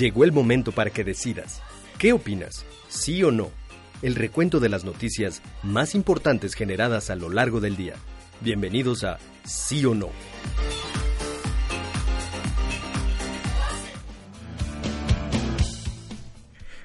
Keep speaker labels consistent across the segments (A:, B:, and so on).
A: Llegó el momento para que decidas. ¿Qué opinas? ¿Sí o no? El recuento de las noticias más importantes generadas a lo largo del día. Bienvenidos a Sí o No.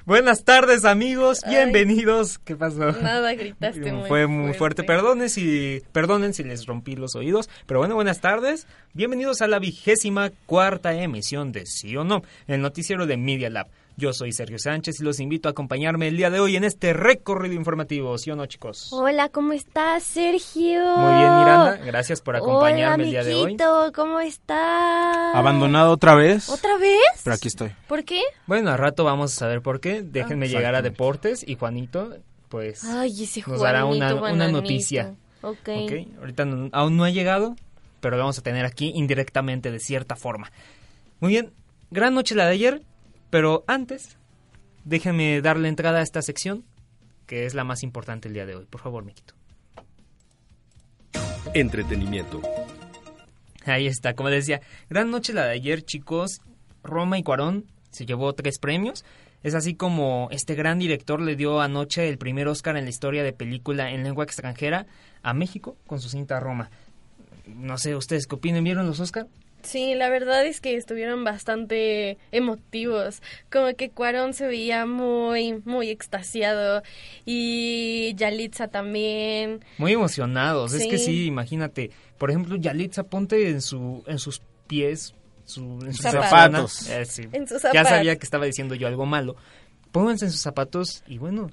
B: Buenas tardes amigos, bienvenidos. ¿Qué pasó?
C: Nada, gritaste muy
B: Fue muy fuerte. Perdonen si, perdonen si les rompí los oídos. Pero bueno, buenas tardes. Bienvenidos a la vigésima cuarta emisión de Sí o No, el noticiero de Media Lab. Yo soy Sergio Sánchez y los invito a acompañarme el día de hoy en este recorrido informativo, ¿sí o no, chicos?
C: Hola, ¿cómo estás, Sergio?
B: Muy bien, Miranda, gracias por acompañarme
C: Hola,
B: el día de hoy.
C: amiguito, ¿cómo estás?
D: Abandonado otra vez.
C: ¿Otra vez?
D: Pero aquí estoy.
C: ¿Por qué?
B: Bueno, a rato vamos a saber por qué. Déjenme
C: Ah.
B: llegar a deportes y Juanito, pues,
C: Ay, ese
B: nos dará una,
C: Juanito,
B: noticia.
C: Ok.
B: Ok, ahorita no- aún no ha llegado, pero lo vamos a tener aquí indirectamente de cierta forma. Muy bien, gran noche la de ayer, pero antes, déjenme darle entrada a esta sección, que es la más importante el día de hoy. Por favor, Miquito.
A: Entretenimiento.
B: Ahí está, como les decía, gran noche la de ayer, chicos. Roma y Cuarón se llevó tres premios. Es así como este gran director le dio anoche el primer Oscar en la historia de película en lengua extranjera a México con su cinta Roma. No sé, ¿ustedes qué opinan? ¿Vieron los Oscar?
C: Sí, la verdad es que estuvieron bastante emotivos. Como que Cuarón se veía muy, muy extasiado. Y Yalitza también.
B: Muy emocionados. Es que
C: Sí.
B: imagínate. Por ejemplo, Yalitza, ponte en, su, en sus pies, su, en sus
C: Zapatos.
B: zapatos. Eh, sí.
C: En sus
B: Ya
C: zapatos.
B: sabía que estaba diciendo yo algo malo. Pónganse en sus zapatos y bueno,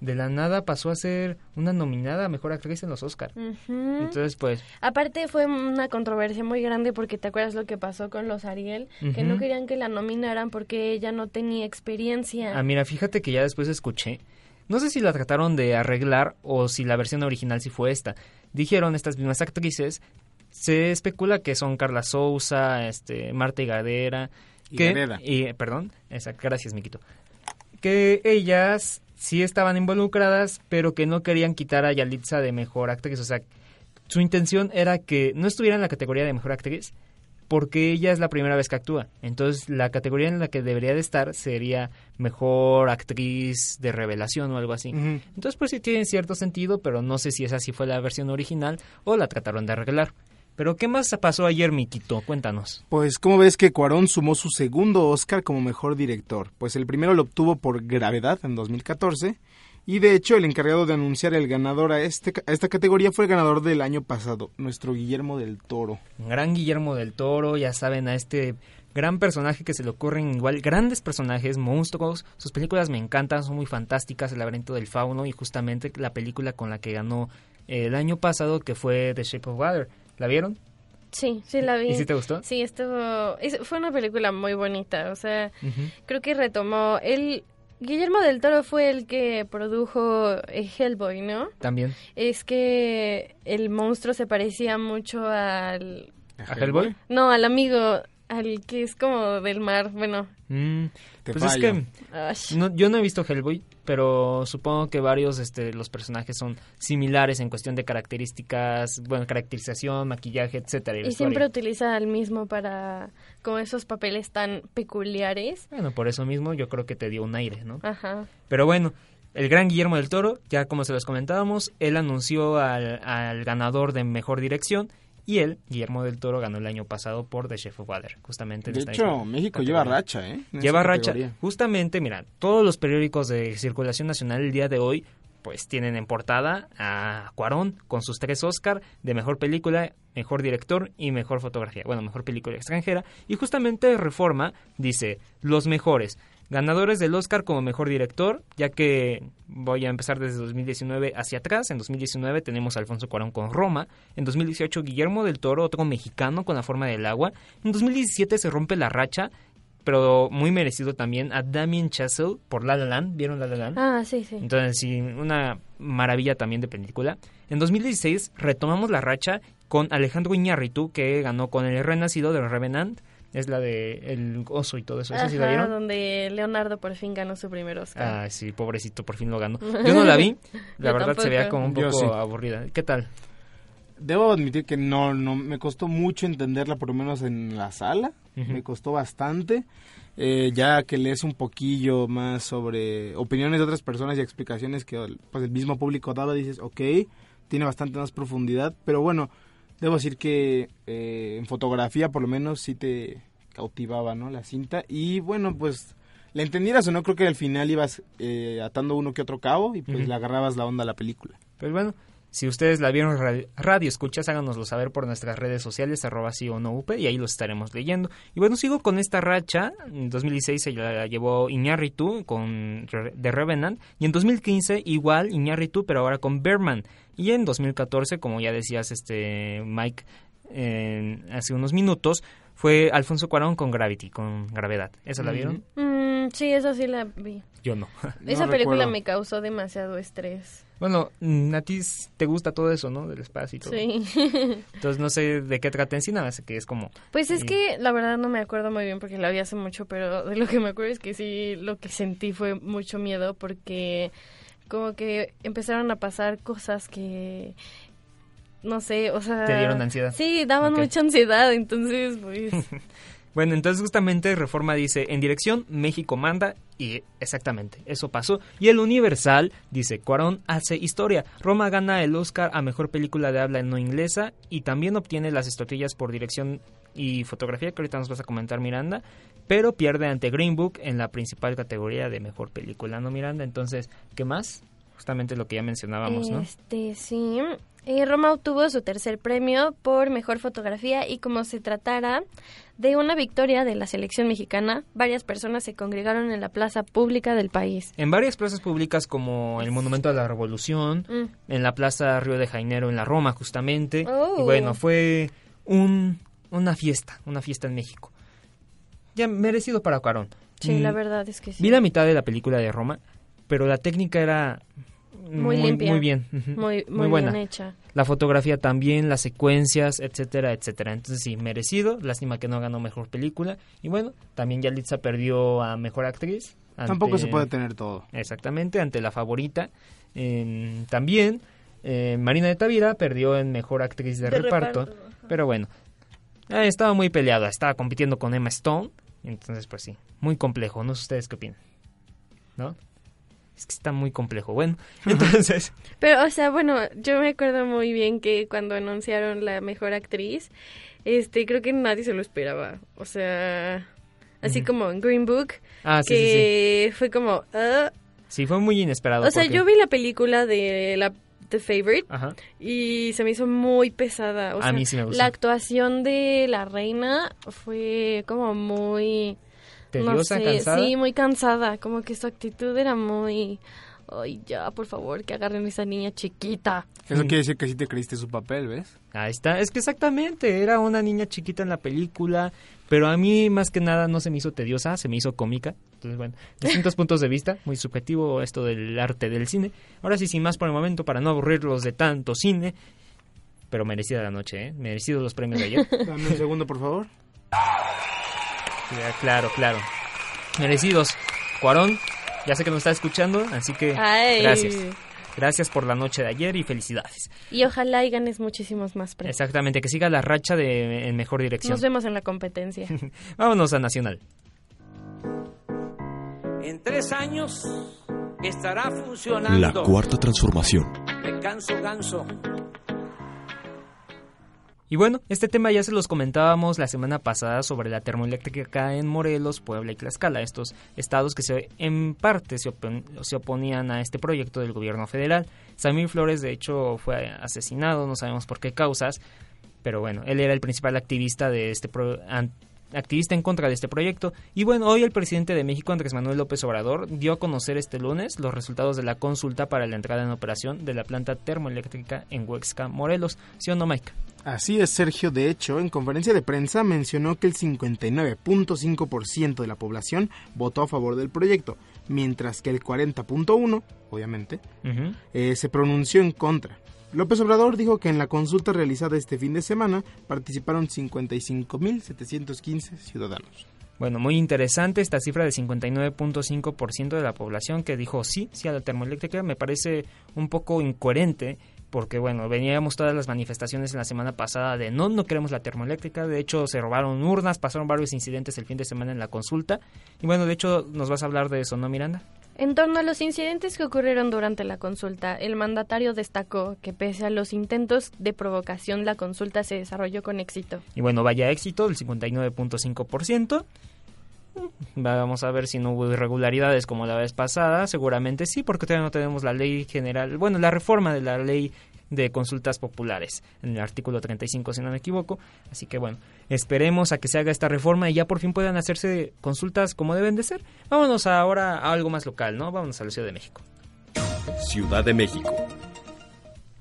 B: de la nada pasó a ser una nominada a Mejor Actriz en los Oscar.
C: Ujú.
B: Entonces, pues,
C: Aparte fue una controversia muy grande porque te acuerdas lo que pasó con los Ariel, que no querían que la nominaran porque ella no tenía experiencia.
B: ah, mira, fíjate que ya después escuché. No sé si la trataron de arreglar o si la versión original sí fue esta. Dijeron estas mismas actrices, se especula que son Carla Souza, este, Marta Higadera,
D: Y
B: que, y, perdón, esa, gracias, Miquito. Que ellas sí estaban involucradas, pero que no querían quitar a Yalitza de mejor actriz. O sea, su intención era que no estuviera en la categoría de mejor actriz, porque ella es la primera vez que actúa. Entonces, la categoría en la que debería de estar sería mejor actriz de revelación o algo así. Entonces, pues sí tiene cierto sentido, pero no sé si esa sí fue la versión original o la trataron de arreglar. Pero, ¿qué más pasó ayer, Miquito? Cuéntanos.
D: Pues, ¿cómo ves que Cuarón sumó su segundo Oscar como mejor director? Pues el primero lo obtuvo por Gravedad en 2014 y de hecho el encargado de anunciar el ganador a, este, a esta categoría fue el ganador del año pasado, nuestro Guillermo del Toro.
B: Gran Guillermo del Toro, ya saben, a este gran personaje que se le ocurren igual grandes personajes, monstruos. Sus películas me encantan, son muy fantásticas, El laberinto del fauno y justamente la película con la que ganó eh, el año pasado que fue The Shape of Water. ¿La vieron?
C: Sí, sí la vi.
B: ¿Y sí te gustó?
C: Sí, estuvo... es- fue una película muy bonita, o sea, creo que retomó... El Guillermo del Toro fue el que produjo eh, Hellboy, ¿no?
B: También.
C: Es que el monstruo se parecía mucho al...
B: ¿A Hellboy?
C: No, al amigo, al que es como del mar, bueno...
B: Mm,
D: Te
B: pues es que no, yo no he visto Hellboy, pero supongo que varios este, los personajes son similares en cuestión de características, bueno, caracterización, maquillaje, etcétera.
C: Y siempre utiliza al mismo para como esos papeles tan peculiares.
B: Bueno, por eso mismo yo creo que te dio un aire, ¿no?
C: Ajá.
B: Pero bueno, el gran Guillermo del Toro, ya como se los comentábamos, él anunció al, al ganador de mejor dirección, Y él, Guillermo del Toro, ganó el año pasado por The Chef of Water, justamente. En
D: De
B: esta
D: hecho,
B: misma
D: México
B: categoría.
D: lleva racha, ¿eh? En
B: Lleva racha.
D: categoría.
B: Justamente, mira, todos los periódicos de circulación nacional el día de hoy pues tienen en portada a Cuarón con sus tres Oscar de mejor película, mejor director y mejor fotografía. Bueno, mejor película extranjera. Y justamente Reforma dice los mejores ganadores del Oscar como mejor director, ya que voy a empezar desde 2019 hacia atrás. En 2019 tenemos a Alfonso Cuarón con Roma. En 2018 Guillermo del Toro, otro mexicano con La forma del agua. En 2017 se rompe la racha pero muy merecido también a Damien Chazelle por La La Land. ¿Vieron La La Land?
C: Ah, sí, sí.
B: Entonces, sí, una maravilla también de película. En 2016 retomamos la racha con Alejandro Iñárritu, que ganó con El Renacido de Revenant. Es la de El Oso y todo eso. ¿Esa sí la
C: Ajá,
B: vieron?
C: donde Leonardo por fin ganó su primer Oscar.
B: Ah, sí, pobrecito, por fin lo ganó. Yo no la vi. La verdad se veía como un poco
D: sí.
B: aburrida. ¿Qué tal?
D: Debo admitir que no, no me costó mucho entenderla, por lo menos en la sala. Me costó bastante. Eh, ya que lees un poquillo más sobre opiniones de otras personas y explicaciones que pues, el mismo público daba, dices, ok, tiene bastante más profundidad. Pero bueno, debo decir que eh, en fotografía por lo menos sí te cautivaba, ¿no? La cinta. Y bueno, pues la entendieras o no, creo que al final ibas eh, atando uno que otro cabo y pues le agarrabas la onda a la película.
B: Pues bueno, si ustedes la vieron radio, escuchas, háganoslo saber por nuestras redes sociales, arroba sí o no upe, y ahí los estaremos leyendo. Y bueno, sigo con esta racha. En 2016 se la llevó Iñárritu con The Revenant, y en 2015 igual Iñárritu, pero ahora con Berman. Y en 2014, como ya decías este Mike en- hace unos minutos, fue Alfonso Cuarón con Gravity, con Gravedad. ¿Esa la vieron?
C: Mm, sí, esa sí la vi.
B: Yo no.
C: Esa
D: No
C: película
D: recuerdo.
C: me causó demasiado estrés.
B: bueno, mm, a ti te gusta todo eso, ¿no? Del espacio y todo.
C: Sí.
B: Entonces no sé de qué trata en sí, nada más que es como...
C: Pues es
B: Y-
C: que la verdad no me acuerdo muy bien porque la vi hace mucho, pero de lo que me acuerdo es que sí, lo que sentí fue mucho miedo porque como que empezaron a pasar cosas que no sé, o sea,
B: ¿Te dieron ansiedad?
C: Sí, daban mucha ansiedad, entonces pues
B: Bueno, entonces justamente Reforma dice, en dirección México manda y exactamente, eso pasó. Y el Universal dice, Cuarón hace historia. Roma gana el Oscar a Mejor Película de Habla No Inglesa y también obtiene las estatuillas por dirección y fotografía, que ahorita nos vas a comentar Miranda, pero pierde ante Green Book en la principal categoría de Mejor Película, ¿no Miranda? Entonces, ¿qué más? Justamente lo que ya mencionábamos, ¿no?
C: Este, sí. Eh, Roma obtuvo su tercer premio por mejor fotografía y como se tratara de una victoria de la selección mexicana, varias personas se congregaron en la plaza pública del país.
B: En varias plazas públicas como el Monumento a la Revolución,
C: Mm.
B: en la Plaza Río de Janeiro en la Roma justamente.
C: Oh.
B: Y bueno, fue un, una fiesta, una fiesta en México. Ya merecido para Cuarón.
C: Sí,
B: Mm,
C: la verdad es que sí.
B: Vi la mitad de la película de Roma, pero la técnica era
C: Muy limpia.
B: muy bien,
C: muy, muy,
B: buena.
C: bien hecha.
B: La fotografía también, las secuencias, etcétera, etcétera. Entonces sí, merecido. Lástima que no ganó mejor película. Y bueno, también Yalitza perdió a mejor actriz.
D: Tampoco se puede tener todo.
B: Exactamente, ante la favorita. Eh, también eh, Marina de Tavira perdió en mejor actriz de,
C: De
B: reparto. Pero bueno, eh, estaba muy peleada. Estaba compitiendo con Emma Stone. Entonces, pues sí, muy complejo. No sé ustedes qué opinan. ¿No? Es que está muy complejo. Bueno, entonces.
C: Pero, o sea, bueno, yo me acuerdo muy bien que cuando anunciaron la mejor actriz, este, creo que nadie se lo esperaba. O sea, así como en Green Book,
B: ah, sí, sí, sí.
C: que fue como, ah.
B: Sí, fue muy inesperado.
C: o sea,
B: porque-
C: yo vi la película de la The Favorite
B: Ajá.
C: y se me hizo muy pesada. O
B: A
C: sea,
B: mí sí me gustó.
C: La actuación de la reina fue como muy...
B: Tediosa,
C: no sé,
B: cansada.
C: Sí, muy cansada. Como que su actitud era muy... Ay, ya, por favor, que agarren a esa niña chiquita.
D: Eso
B: Mm.
D: quiere decir que sí te creíste su papel, ¿ves?
B: Ahí está. Es que exactamente, era una niña chiquita en la película, pero a mí más que nada no se me hizo tediosa, se me hizo cómica. Entonces, bueno, distintos puntos de vista, muy subjetivo esto del arte del cine. Ahora sí, sin más por el momento, para no aburrirlos de tanto cine, pero merecida la noche, ¿eh? Merecidos los premios de ayer.
D: Dame un segundo, por favor.
B: Ya, claro, claro. Merecidos. Cuarón, ya sé que nos está escuchando, así que
C: Ay.
B: gracias. Gracias por la noche de ayer y felicidades.
C: Y ojalá y ganes muchísimos más premios.
B: Exactamente, que siga la racha de en mejor dirección.
C: Nos vemos en la competencia.
B: Vámonos a Nacional.
E: En tres años estará funcionando.
F: La cuarta transformación.
E: De ganso ganso.
B: Y bueno, este tema ya se los comentábamos la semana pasada sobre la termoeléctrica en Morelos, Puebla y Tlaxcala, estos estados que se, en parte se, oponían a este proyecto del gobierno federal. Samir Flores, de hecho, fue asesinado, no sabemos por qué causas, pero bueno, él era el principal activista de este pro activista en contra de este proyecto. Y bueno, hoy el presidente de México, Andrés Manuel López Obrador, dio a conocer este lunes los resultados de la consulta para la entrada en operación de la planta termoeléctrica en Huexca, Morelos. ¿Sí o no, Mike?
D: Así es, Sergio. De hecho, en conferencia de prensa mencionó que el 59.5% de la población votó a favor del proyecto, mientras que el 40.1%, obviamente, eh, se pronunció en contra. López Obrador dijo que en la consulta realizada este fin de semana participaron 55.715 ciudadanos.
B: Bueno, muy interesante esta cifra de 59.5% de la población que dijo sí, sí a la termoeléctrica. Me parece un poco incoherente porque bueno, veníamos todas las manifestaciones en la semana pasada de no, no queremos la termoeléctrica, de hecho se robaron urnas, pasaron varios incidentes el fin de semana en la consulta y bueno, de hecho nos vas a hablar de eso, ¿no, Miranda?
C: En torno a los incidentes que ocurrieron durante la consulta, el mandatario destacó que pese a los intentos de provocación, la consulta se desarrolló con éxito.
B: Y bueno, vaya éxito, el 59.5%. Vamos a ver si no hubo irregularidades como la vez pasada. Seguramente sí, porque todavía no tenemos la ley general, bueno, la reforma de la ley de consultas populares, en el artículo 35 si no me equivoco. Así que bueno, esperemos a que se haga esta reforma y ya por fin puedan hacerse consultas como deben de ser. Vámonos ahora a algo más local, ¿no? Vámonos a la Ciudad de México.
A: Ciudad de México.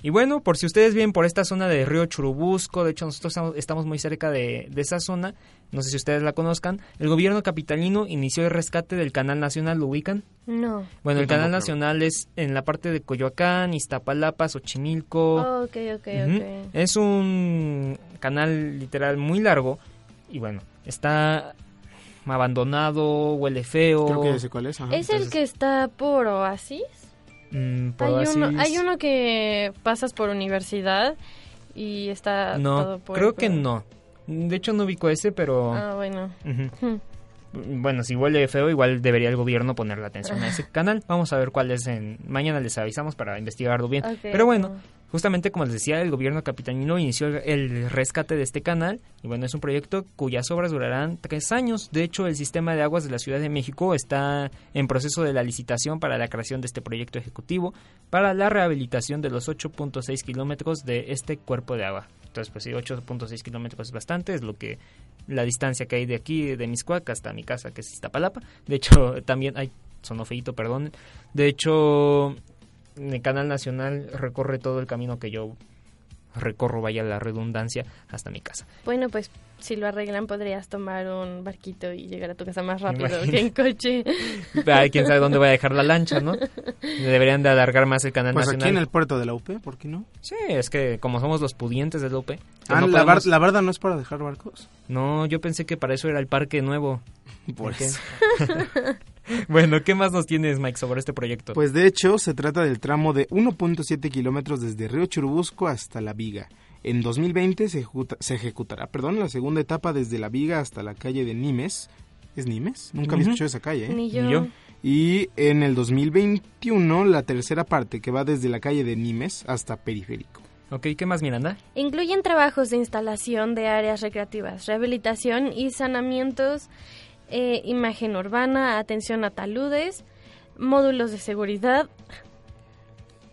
B: Y bueno, por si ustedes vienen por esta zona de Río Churubusco, de hecho nosotros estamos muy cerca de, esa zona, no sé si ustedes la conozcan, el gobierno capitalino inició el rescate del Canal Nacional, ¿lo ubican?
C: No.
B: Bueno, el Canal Nacional es en la parte de Coyoacán, Iztapalapa, Xochimilco.
C: Oh, ok, ok, ok.
B: Es un canal literal muy largo y bueno, está abandonado, huele feo.
D: Creo que sé cuál es.
C: ¿Es el que está por Oasis?
B: Mm,
C: hay, uno, hay uno que pasas por universidad y está
B: no,
C: todo por
B: creo que no. De hecho no ubico ese, pero...
C: Ah, bueno.
B: Bueno, si huele feo, igual debería el gobierno ponerle atención a ese canal. Vamos a ver cuál es en... Mañana les avisamos para investigarlo bien. pero bueno, Justamente como les decía, el gobierno capitalino inició el rescate de este canal y bueno, es un proyecto cuyas obras durarán tres años. De hecho, el sistema de aguas de la Ciudad de México está en proceso de la licitación para la creación de este proyecto ejecutivo para la rehabilitación de los 8.6 kilómetros de este cuerpo de agua. Entonces, pues sí, 8.6 kilómetros es bastante, es lo que la distancia que hay de aquí, de Miscuac hasta mi casa, que es Iztapalapa. De hecho, también hay, sonó feito, perdón. De hecho, el Canal Nacional recorre todo el camino que yo recorro, vaya la redundancia, hasta mi casa.
C: Bueno, pues si lo arreglan podrías tomar un barquito y llegar a tu casa más rápido que en coche.
B: Ay, quién sabe dónde voy a dejar la lancha, ¿no? Deberían de alargar más el canal
D: pues
B: nacional.
D: aquí en el puerto de la UP, ¿por qué no?
B: Sí, es que como somos los pudientes de la UP.
D: Ah, la, la, verdad no es para dejar barcos.
B: No, yo pensé que para eso era el parque nuevo.
D: Por eso.
B: bueno, ¿qué más nos tienes, Mike, sobre este proyecto?
D: Pues de hecho, se trata del tramo de 1.7 kilómetros desde Río Churubusco hasta La Viga. En 2020 se, se, ejecutará perdón, la segunda etapa desde La Viga hasta la calle de Nimes. ¿Es Nimes? Nunca había escuchado esa calle. ¿eh?
C: Ni yo.
D: Y en el 2021 la tercera parte que va desde la calle de Nimes hasta Periférico.
B: Ok, ¿qué más, Miranda?
C: Incluyen trabajos de instalación de áreas recreativas, rehabilitación y sanamientos eh, imagen urbana, atención a taludes, módulos de seguridad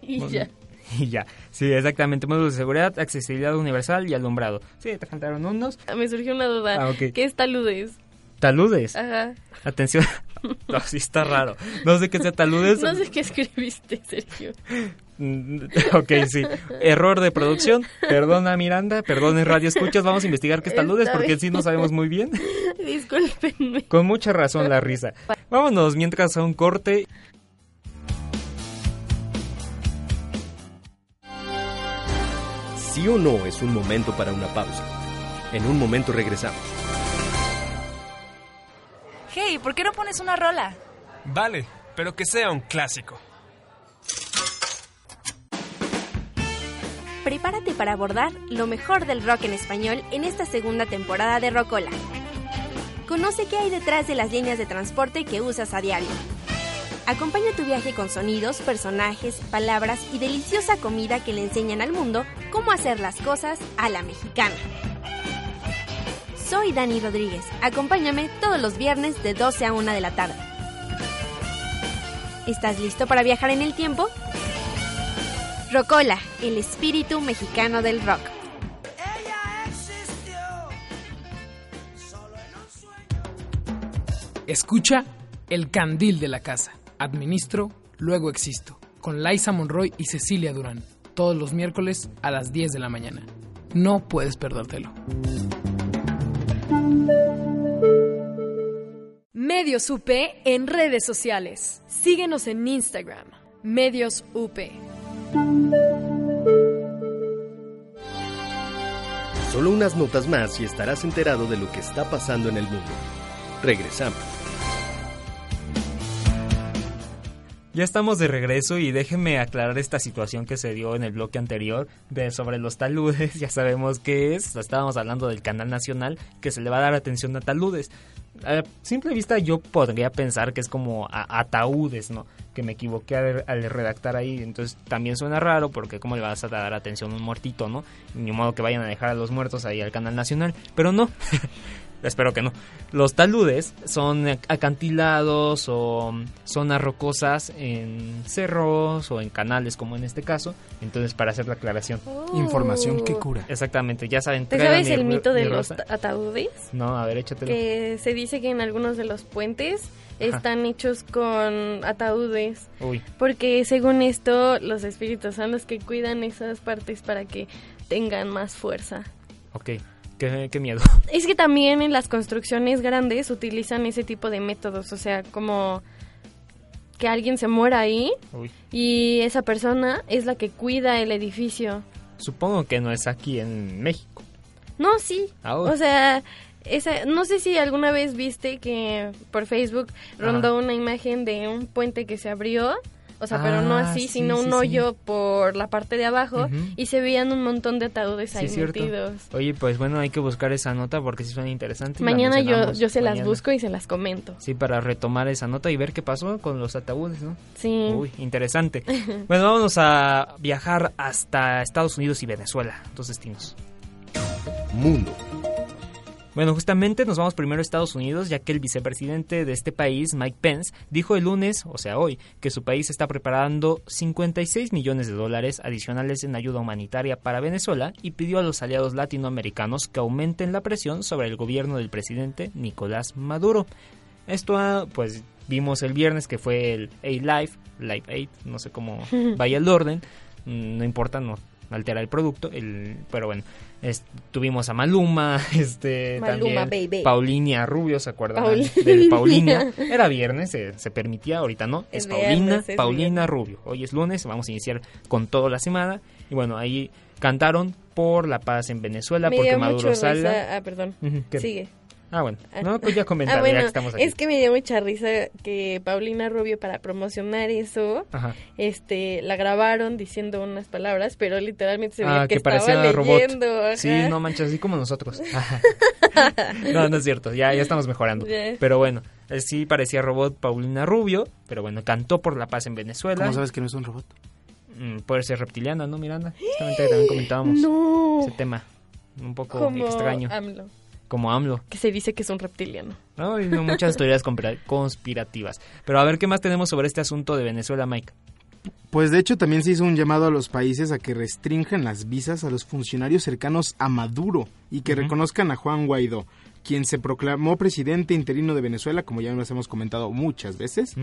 C: y ya.
B: Y ya, sí, exactamente, módulos de seguridad, accesibilidad universal y alumbrado. Sí, te faltaron unos.
C: Ah, me surgió una duda. Ah, ¿Qué es taludes?
B: ¿Taludes?
C: Ajá.
B: Atención. no, sí está raro. No sé qué sea taludes.
C: No sé qué escribiste, Sergio.
B: Ok, sí. Error de producción. Perdona, Miranda. Perdón, Radio Escuchas. Vamos a investigar qué es taludes porque sí no sabemos muy bien.
C: Disculpenme.
B: Con mucha razón la risa. Vámonos mientras a un corte.
A: Sí o no es un momento para una pausa. En un momento regresamos.
F: Hey, ¿por qué no pones una rola?
G: Vale, pero que sea un clásico.
H: Prepárate para abordar lo mejor del rock en español en esta segunda temporada de Rocola. Conoce qué hay detrás de las líneas de transporte que usas a diario. Acompaña tu viaje con sonidos, personajes, palabras y deliciosa comida que le enseñan al mundo cómo hacer las cosas a la mexicana. Soy Dani Rodríguez. Acompáñame todos los viernes de 12 a 1 de la tarde. ¿Estás listo para viajar en el tiempo? Rocola, el espíritu mexicano del rock.
I: Escucha El Candil de la Casa. Administro, luego existo. Con Liza Monroy y Cecilia Durán. Todos los miércoles a las 10 de la mañana. No puedes perdértelo.
J: Medios UP en redes sociales. Síguenos en Instagram. Medios UP.
A: Solo unas notas más y estarás enterado de lo que está pasando en el mundo. Regresamos.
B: Ya estamos de regreso y déjenme aclarar esta situación que se dio en el bloque anterior sobre los taludes. Ya sabemos qué es. Estábamos hablando del canal nacional que se le va a dar atención a taludes. A simple vista yo podría pensar que es como ataúdes, ¿no? Que me equivoqué al, al, redactar ahí. Entonces también suena raro porque cómo le vas a dar atención a un muertito, ¿no? Ni modo que vayan a dejar a los muertos ahí al canal nacional. Pero no. Espero que no. Los taludes son acantilados o zonas rocosas en cerros o en canales como en este caso. Entonces, para hacer la aclaración.
D: Oh. Información que cura.
B: Exactamente, ya saben.
C: ¿Te sabes el mito de los ataúdes?
B: No, a ver, échatelo.
C: Que se dice que en algunos de los puentes están Ajá. hechos con ataúdes.
B: Uy.
C: Porque según esto, los espíritus son los que cuidan esas partes para que tengan más fuerza.
B: Ok. Qué, qué, miedo.
C: Es que también en las construcciones grandes utilizan ese tipo de métodos, o sea, como que alguien se muera ahí
B: Uy.
C: y esa persona es la que cuida el edificio.
B: Supongo que no es aquí en México.
C: No, sí.
B: Ah,
C: o sea, esa, no sé si alguna vez viste que por Facebook rondó
B: Ajá.
C: una imagen de un puente que se abrió. O sea, pero no
B: Ah,
C: así,
B: sí,
C: sino
B: sí,
C: un
B: sí.
C: hoyo por la parte de abajo y se veían un montón de ataúdes
B: Sí,
C: ahí
B: cierto.
C: metidos.
B: Oye, pues bueno, hay que buscar esa nota porque sí suena interesante.
C: Mañana yo, yo se las busco y se las comento.
B: Sí, para retomar esa nota y ver qué pasó con los ataúdes, ¿no?
C: Sí.
B: Uy, interesante. bueno, vámonos a viajar hasta Estados Unidos y Venezuela, dos destinos.
A: Mundo.
B: Bueno, justamente nos vamos primero a Estados Unidos, ya que el vicepresidente de este país, Mike Pence, dijo el lunes, o sea hoy, que su país está preparando 56 millones de dólares adicionales en ayuda humanitaria para Venezuela y pidió a los aliados latinoamericanos que aumenten la presión sobre el gobierno del presidente Nicolás Maduro. Esto, ah, pues, vimos el viernes que fue el A-Live, Live 8, no sé cómo vaya el orden, no importa, no altera el producto, el, pero bueno, es- tuvimos a Maluma, este,
C: Maluma,
B: también
C: baby.
B: Paulina Rubio, ¿se acuerdan? Del Paulina. Era viernes, se, se permitía, ahorita no, es,
C: Es
B: Paulina,
C: viernes, es
B: Paulina
C: viernes.
B: Rubio. Hoy es lunes, vamos a iniciar con toda la semana, y bueno, ahí cantaron por la paz en Venezuela,
C: Me
B: porque Maduro
C: risa. Ah, perdón. Sigue.
B: Ah, bueno, no, pues ya
C: Ah, bueno,
B: ya que estamos aquí.
C: es que me dio mucha risa que Paulina Rubio para promocionar eso,
B: Ajá.
C: este, la grabaron diciendo unas palabras, pero literalmente se veía
B: Ah,
C: que,
B: que parecía
C: estaba
B: robot.
C: leyendo. ajá.
B: Sí, no manches, así como nosotros. No, no es cierto, ya, ya estamos mejorando. Pero bueno, eh, sí parecía robot Paulina Rubio, pero bueno, cantó por la paz en Venezuela.
D: ¿Cómo sabes que no es un robot?
B: Mm, puede ser reptiliana, ¿no, Miranda? Justamente también comentábamos
C: No.
B: ese tema. Un poco
C: Como
B: extraño.
C: AMLO,
B: como AMLO.
C: que se dice que es un reptiliano.
B: ¿no? Y no muchas teorías conspira- conspirativas. Pero a ver, ¿qué más tenemos sobre este asunto de Venezuela, Mike?
D: Pues de hecho también se hizo un llamado a los países a que restrinjan las visas a los funcionarios cercanos a Maduro y que reconozcan a Juan Guaidó, quien se proclamó presidente interino de Venezuela, como ya nos hemos comentado muchas veces,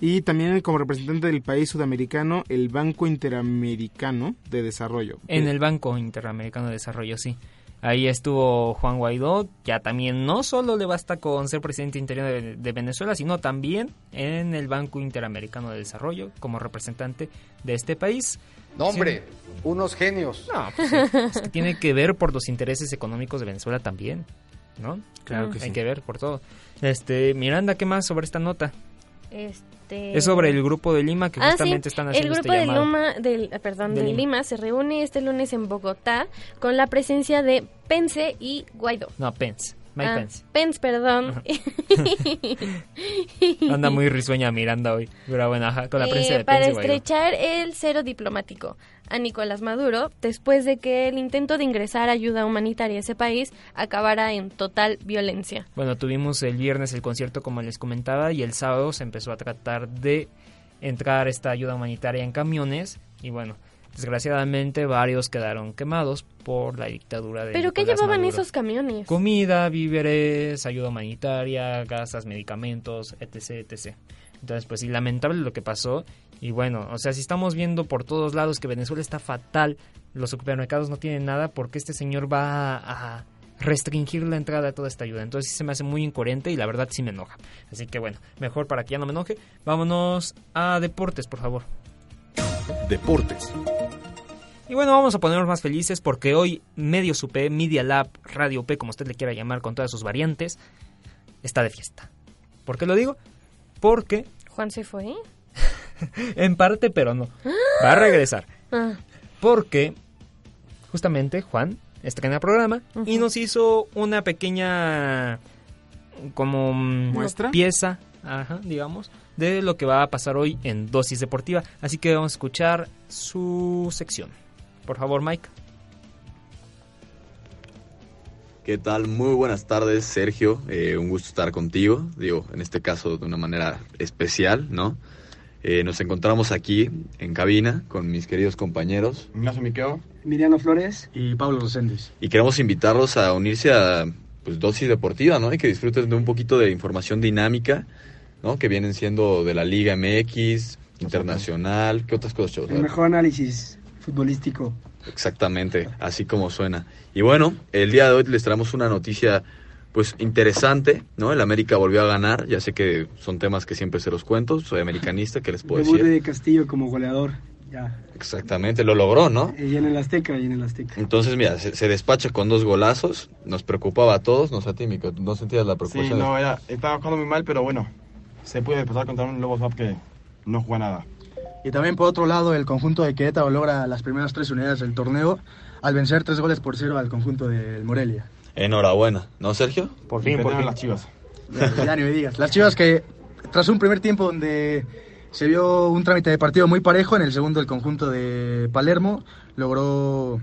D: y también como representante del país sudamericano, el Banco Interamericano de Desarrollo.
B: En
D: Eh,
B: el Banco Interamericano de Desarrollo, sí. Ahí estuvo Juan Guaidó, ya también no solo le basta con ser presidente interino de, de Venezuela, sino también en el Banco Interamericano de Desarrollo como representante de este país.
K: No, hombre, unos genios.
B: No, pues sí, es que tiene que ver por los intereses económicos de Venezuela también, ¿no?
D: Claro que
B: Hay
D: sí.
B: que ver por todo. Este, Miranda, ¿qué más sobre esta nota?
C: Este...
B: Es sobre el grupo de Lima que
C: Ah,
B: justamente
C: sí.
B: están
C: El
B: haciendo
C: grupo
B: este
C: de. Lima, del, eh, perdón,
B: De
C: de,
B: Lima.
C: Lima. se reúne este lunes en Bogotá con la presencia de Pence y Guaidó.
B: No, Pence. Mike
C: Ah,
B: Pence.
C: Pence, perdón.
B: Anda muy risueña Miranda hoy. Pero bueno, ajá, con la prensa
C: Eh,
B: de
C: para
B: Pence. bueno.
C: estrechar el cero diplomático a Nicolás Maduro después de que el intento de ingresar ayuda humanitaria a ese país acabara en total violencia.
B: Bueno, tuvimos el viernes el concierto como les comentaba y el sábado se empezó a tratar de entrar esta ayuda humanitaria en camiones y bueno, desgraciadamente varios quedaron quemados por la dictadura de
C: ¿Pero qué llevaban
B: Maduro.
C: esos camiones?
B: Comida, víveres, ayuda humanitaria, gasas, medicamentos, etc, etc. Entonces, pues sí, lamentable lo que pasó. Y bueno, o sea, si estamos viendo por todos lados que Venezuela está fatal, los supermercados no tienen nada, porque este señor va a restringir la entrada de toda esta ayuda? Entonces sí se me hace muy incoherente y la verdad sí me enoja. Así que bueno, mejor para que ya no me enoje, vámonos a deportes, por favor.
A: Deportes.
B: Y bueno, vamos a ponernos más felices porque hoy Medio UP, Media Lab, Radio P, como usted le quiera llamar con todas sus variantes, está de fiesta. ¿Por qué lo digo? Porque,
C: Juan se fue.
B: en parte, pero no, va a regresar.
C: Ah,
B: Porque, justamente, Juan estrena programa y nos hizo una pequeña, como, mm,
D: ¿Muestra?
B: pieza, ajá, digamos, de lo que va a pasar hoy en Dosis Deportiva. Así que vamos a escuchar su sección. Por favor, Mike.
L: ¿Qué tal? Muy buenas tardes, Sergio. Eh, un gusto estar contigo. Digo, en este caso de una manera especial, ¿no? Eh, nos encontramos aquí en cabina con mis queridos compañeros
M: Ignacio Miqueo, Miriano Flores y Pablo Docentes.
L: y queremos invitarlos a unirse a pues, Dosis Deportiva, ¿no? Y que disfruten de un poquito de información dinámica, ¿no? Que vienen siendo de la Liga MX, internacional, ¿qué otras cosas, chavos?
M: El mejor análisis futbolístico.
L: Exactamente, así como suena. Y bueno, el día de hoy les traemos una noticia pues interesante, ¿no? El América volvió a ganar, ya sé que son temas que siempre se los cuento, soy americanista, ¿qué les puedo
M: Debut
L: decir?
M: de Castillo como goleador. Ya.
L: Exactamente, lo logró, ¿no?
M: Y en el Azteca, y en el Azteca.
L: Entonces, mira, se, se despacha con dos golazos, nos preocupaba a todos, no sé a ti, Mico, no sentías la
N: Sí,
L: preocupación.
N: no, era, estaba jugando muy mal, pero bueno, se puede pasar contra un Lobos que no juega nada.
O: Y también por otro lado, el conjunto de Querétaro logra las primeras tres unidades del torneo al vencer tres goles por cero al conjunto del Morelia.
L: Enhorabuena, ¿no, Sergio?
B: Por
N: fin, por fin. las chivas.
O: Ya, ya ni me digas. Las Chivas que tras un primer tiempo donde se vio un trámite de partido muy parejo, en el segundo el conjunto de Palermo logró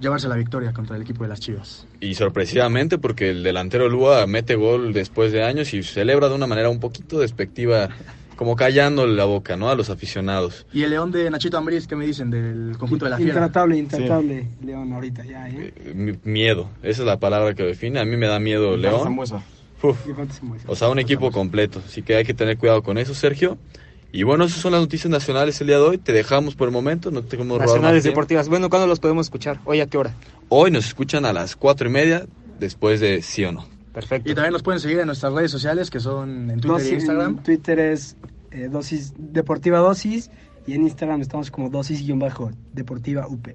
O: llevarse la victoria contra el equipo de las Chivas.
L: Y sorpresivamente porque el delantero Lua mete gol después de años y celebra de una manera un poquito despectiva, como callándole la boca, ¿no? A los aficionados.
O: Y el León de Nachito Ambriz, ¿qué me dicen del conjunto de la Fiera?
M: Intratable, intratable, León, ahorita ya, ¿eh?
L: Mi- Miedo, esa es la palabra que lo define. A mí me da miedo
N: Y
L: León.
N: Zambuesa.
L: O sea, un equipo completo. Así que hay que tener cuidado con eso, Sergio. Y bueno, esas son las noticias nacionales el día de hoy. Te dejamos por el momento, no te queremos
B: Nacionales
L: tiempo.
B: Deportivas. Bueno, ¿cuándo los podemos escuchar? ¿Hoy a qué hora?
L: Hoy nos escuchan a las cuatro y media, después de sí o no.
B: Perfecto.
O: Y también nos pueden seguir en nuestras redes sociales, que son en Twitter
M: Dosis-
O: y Instagram.
M: En Twitter es eh, dosis Deportiva Dosis y en Instagram estamos como dosis-deportiva UP.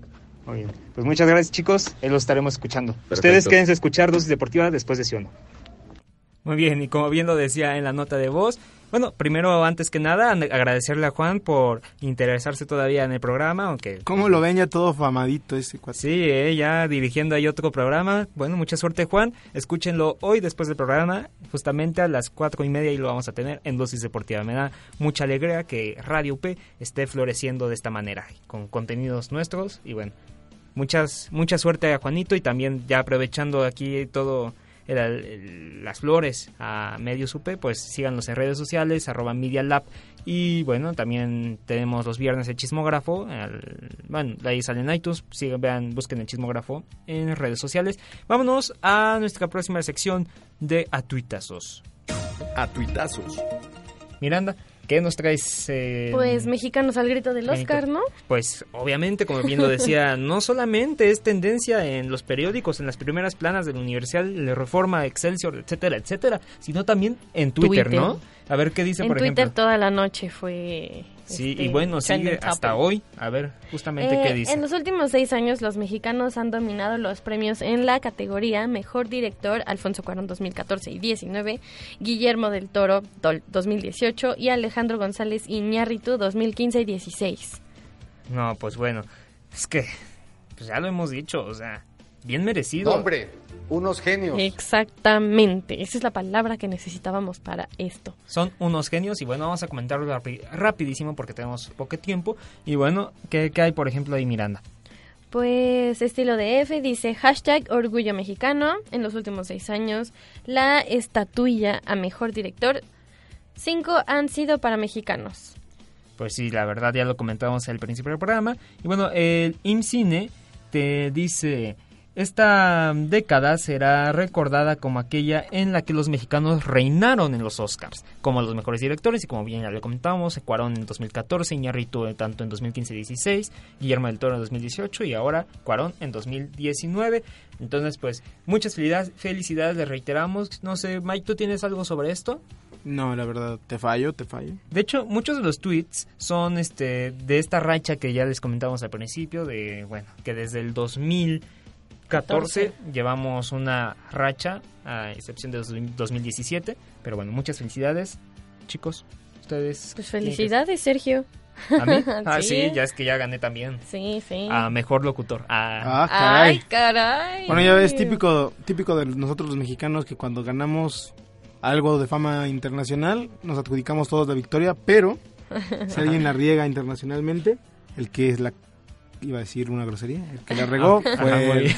B: Muy bien. Pues muchas gracias, chicos. Ahí los estaremos escuchando.
L: Perfecto.
B: Ustedes quédense a escuchar Dosis Deportiva después de sí o no. Muy bien, y como bien lo decía en la nota de voz, bueno, primero, antes que nada, agradecerle a Juan por interesarse todavía en el programa, aunque...
D: ¿Cómo lo ven ya todo famadito ese cuate?
B: Sí, eh, ya dirigiendo ahí otro programa. Bueno, mucha suerte, Juan. Escúchenlo hoy después del programa, justamente a las cuatro y media, y lo vamos a tener en Dosis Deportiva. Me da mucha alegría que Radio P esté floreciendo de esta manera, con contenidos nuestros. Y bueno, muchas mucha suerte a Juanito y también ya aprovechando aquí todo el- el- las flores a Medios UP, pues síganos en redes sociales, arroba Media Lab. Y bueno, también tenemos los viernes el chismógrafo. el- bueno, de ahí salen iTunes. Sigan, vean, busquen el chismógrafo en redes sociales. Vámonos a nuestra próxima sección de Atuitazos.
A: Atuitazos.
B: Miranda, ¿qué nos traes? eh,
C: Pues mexicanos al grito del Oscar, ¿no?
B: Pues obviamente, como bien lo decía, no solamente es tendencia en los periódicos, en las primeras planas del Universal, de Reforma, Excelsior, etcétera, etcétera, sino también en Twitter,
C: Twitter.
B: ¿no? A ver qué dice,
C: En
B: por
C: Twitter
B: ejemplo.
C: toda la noche fue...
B: Sí,
C: este,
B: y bueno, sigue hasta
C: topic.
B: hoy. A ver, justamente
C: Eh,
B: qué dice.
C: En los últimos seis años, los mexicanos han dominado los premios en la categoría Mejor Director, Alfonso Cuarón 2014 y 19, Guillermo del Toro dol- 2018 y Alejandro González Iñárritu 2015 y 16.
B: No, pues bueno, es que pues ya lo hemos dicho, o sea, bien merecido.
K: Hombre, Unos genios.
C: Exactamente, esa es la palabra que necesitábamos para esto.
B: Son unos genios y bueno, vamos a comentarlo rapi- rapidísimo porque tenemos poco tiempo. Y bueno, ¿qué, qué hay por ejemplo ahí Miranda?
C: Pues estilo de F dice hashtag orgullo mexicano. En los últimos seis años, la estatuilla a mejor director, cinco han sido para mexicanos.
B: Pues sí, la verdad ya lo comentábamos al principio del programa. Y bueno, el IMCINE te dice, esta década será recordada como aquella en la que los mexicanos reinaron en los Oscars, como los mejores directores y como bien ya lo comentábamos, Cuarón en 2014, Iñárritu tanto en 2015-16, Guillermo del Toro en 2018 y ahora Cuarón en 2019. Entonces, pues muchas felicidades, felicidades, les reiteramos. No sé, Mike, ¿tú tienes algo sobre esto?
D: No, la verdad, te fallo, te fallo.
B: De hecho, muchos de los tweets son este de esta racha que ya les comentábamos al principio, de bueno, que desde el 2014 llevamos una racha, a excepción de dos- 2017. Pero bueno, muchas felicidades, chicos. Ustedes.
C: Pues felicidades, Sergio.
B: ¿A mí? Ah, sí, ya es que ya gané también.
C: Sí, sí.
B: A mejor locutor. Ah,
D: Ah, caray.
C: Ay, caray.
D: Bueno, ya ves, típico, típico de nosotros los mexicanos que cuando ganamos algo de fama internacional nos adjudicamos todos la victoria, pero si alguien la riega internacionalmente, el que es la iba a decir una grosería, el que la regó
B: Ah,
D: fue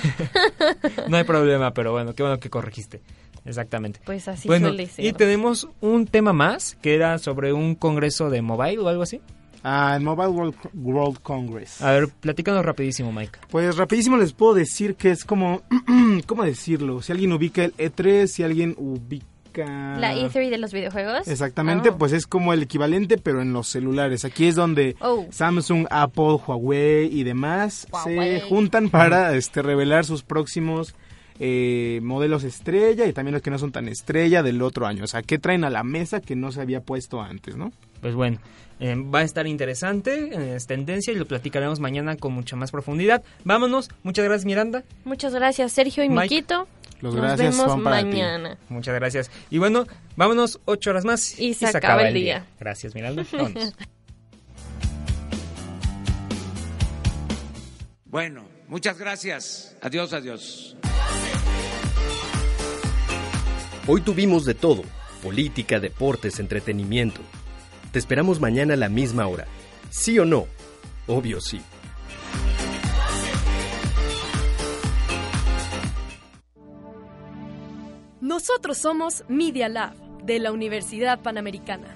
B: no hay problema, pero bueno, qué bueno que corregiste. Exactamente.
C: Pues así
B: bueno,
C: suele ser.
B: y tenemos un tema más que era sobre un congreso de mobile o algo así.
D: Ah, el Mobile World, World Congress.
B: A ver, platícanos rapidísimo, Mike.
D: Pues rapidísimo les puedo decir que es como, ¿cómo decirlo? Si alguien ubica el E3, si alguien ubica...
C: La E3 de los videojuegos.
D: Exactamente,
C: Oh.
D: pues es como el equivalente, pero en los celulares. Aquí es donde
C: Oh.
D: Samsung, Apple, Huawei y demás
C: Huawei.
D: se juntan para este, revelar sus próximos eh, modelos estrella y también los que no son tan estrella del otro año. O sea, ¿qué traen a la mesa que no se había puesto antes, no?
B: Pues bueno, eh, va a estar interesante, eh, es tendencia y lo platicaremos mañana con mucha más profundidad. Vámonos, muchas gracias Miranda.
C: Muchas gracias, Sergio y
B: Mike.
C: Miquito.
D: Los
C: Nos
D: gracias
C: vemos
D: son para ti.
C: mañana.
B: Muchas gracias. Y bueno, vámonos ocho horas más
C: Y se acaba el día.
B: Gracias Miranda. Vámonos.
E: Bueno, muchas gracias. Adiós, adiós.
A: Hoy tuvimos de todo, política, deportes, entretenimiento. Te esperamos mañana a la misma hora. ¿Sí o no? Obvio sí.
J: Nosotros somos Media Lab de la Universidad Panamericana.